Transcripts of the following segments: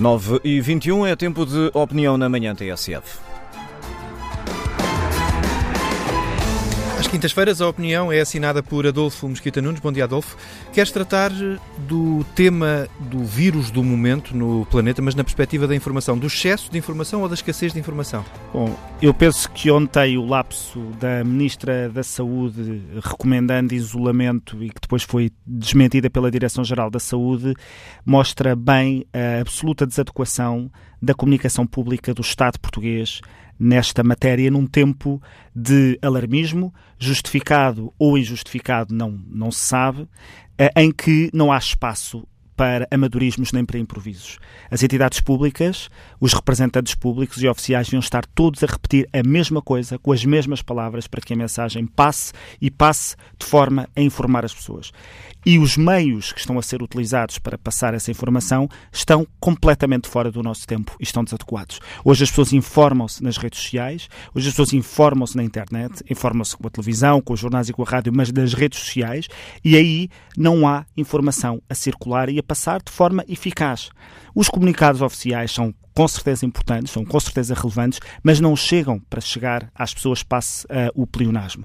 9 e 21 é tempo de opinião na manhã TSF. Quintas-feiras, a opinião é assinada por Adolfo Mosquita Nunes. Bom dia, Adolfo. Queres tratar do tema do vírus do momento no planeta, mas na perspectiva da informação, do excesso de informação ou da escassez de informação? Bom, eu penso que ontem o lapso da Ministra da Saúde recomendando isolamento e que depois foi desmentida pela Direção-Geral da Saúde mostra bem a absoluta desadequação da comunicação pública do Estado português nesta matéria num tempo de alarmismo, justificado ou injustificado, não, não se sabe, eh, em que não há espaço para amadorismos nem para improvisos. As entidades públicas, os representantes públicos e oficiais deviam estar todos a repetir a mesma coisa, com as mesmas palavras, para que a mensagem passe e passe de forma a informar as pessoas. E os meios que estão a ser utilizados para passar essa informação estão completamente fora do nosso tempo e estão desadequados. Hoje as pessoas informam-se nas redes sociais, hoje as pessoas informam-se na internet, informam-se com a televisão, com os jornais e com a rádio, mas nas redes sociais, e aí não há informação a circular e a passar de forma eficaz. Os comunicados oficiais são com certeza importantes, são com certeza relevantes, mas não chegam para chegar às pessoas passe uh, o pleonasmo.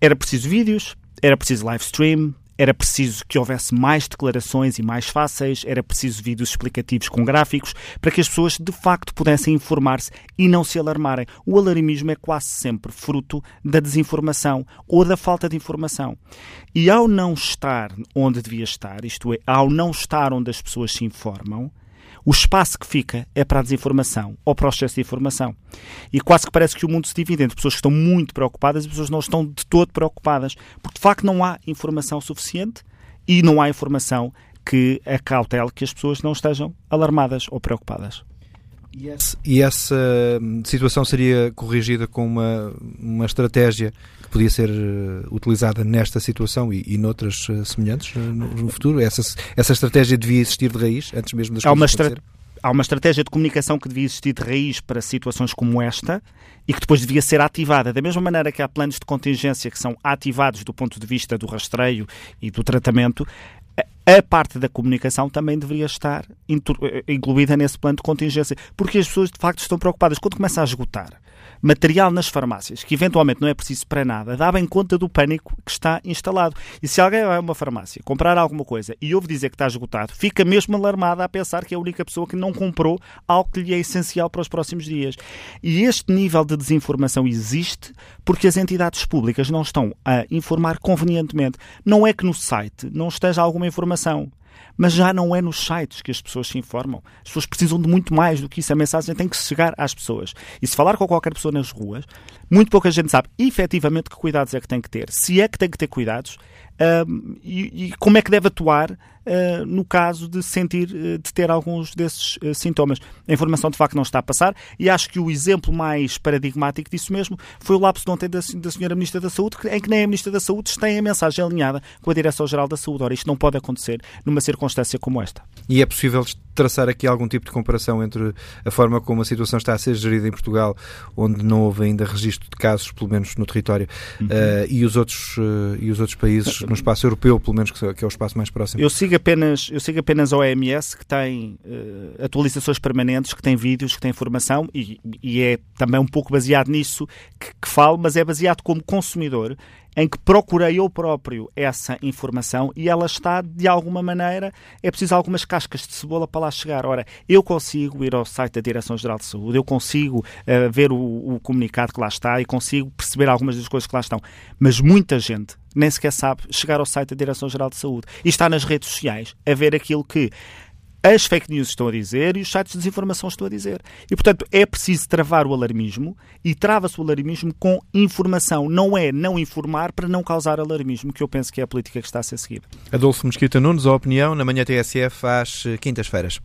Era preciso vídeos, era preciso live stream, era preciso que houvesse mais declarações e mais fáceis, era preciso vídeos explicativos com gráficos para que as pessoas de facto pudessem informar-se e não se alarmarem. O alarmismo é quase sempre fruto da desinformação ou da falta de informação. E ao não estar onde devia estar, isto é, ao não estar onde as pessoas se informam, o espaço que fica é para a desinformação ou para o excesso de informação. E quase que parece que o mundo se divide entre pessoas que estão muito preocupadas e pessoas que não estão de todo preocupadas, porque de facto não há informação suficiente e não há informação que acautele que as pessoas não estejam alarmadas ou preocupadas. E essa, e essa hum, situação seria corrigida com uma, uma estratégia que podia ser uh, utilizada nesta situação e, e noutras uh, semelhantes uh, no, no, futuro? Essa, essa estratégia devia existir de raiz antes mesmo das há coisas uma Há uma estratégia de comunicação que devia existir de raiz para situações como esta e que depois devia ser ativada. Da mesma maneira que há planos de contingência que são ativados do ponto de vista do rastreio e do tratamento, a parte da comunicação também deveria estar incluída nesse plano de contingência, porque as pessoas de facto estão preocupadas. Quando começa a esgotar material nas farmácias, que eventualmente não é preciso para nada, dá bem conta do pânico que está instalado. E se alguém vai a uma farmácia comprar alguma coisa e ouve dizer que está esgotado, fica mesmo alarmada a pensar que é a única pessoa que não comprou algo que lhe é essencial para os próximos dias. E este nível de desinformação existe porque as entidades públicas não estão a informar convenientemente. Não é que no site não esteja alguma informação mas já não é nos sites que as pessoas se informam. As pessoas precisam de muito mais do que isso. A mensagem tem que chegar às pessoas. E se falar com qualquer pessoa nas ruas, muito pouca gente sabe efetivamente que cuidados é que tem que ter. Se é que tem que ter cuidados e, e, como é que deve atuar uh, no caso de sentir, uh, de ter alguns desses uh, sintomas. A informação de facto não está a passar e acho que o exemplo mais paradigmático disso mesmo foi o lapso de ontem da, da senhora Ministra da Saúde, em que nem a Ministra da Saúde tem a mensagem alinhada com a Direção-Geral da Saúde. Ora, isto não pode acontecer numa circunstância como esta. E é possível traçar aqui algum tipo de comparação entre a forma como a situação está a ser gerida em Portugal, onde não houve ainda registro de casos, pelo menos no território, uhum. uh, e, os outros, uh, e os outros países no espaço europeu, pelo menos que é o espaço mais próximo? Eu sigo apenas, eu sigo apenas a OMS, que tem uh, atualizações permanentes, que tem vídeos, que tem informação, e, e é também um pouco baseado nisso que, que falo, mas é baseado como consumidor em que procurei eu próprio essa informação e ela está, de alguma maneira, é preciso algumas cascas de cebola para lá chegar. Ora, eu consigo ir ao site da Direção-Geral de Saúde, eu consigo uh, ver o, o comunicado que lá está e consigo perceber algumas das coisas que lá estão, mas muita gente nem sequer sabe chegar ao site da Direção-Geral de Saúde e está nas redes sociais a ver aquilo que as fake news estão a dizer e os sites de desinformação estão a dizer. E, portanto, é preciso travar o alarmismo e trava-se o alarmismo com informação. Não é não informar para não causar alarmismo, que eu penso que é a política que está a ser seguida. Adolfo Mosquita Nunes, a opinião, na manhã TSF às quintas-feiras.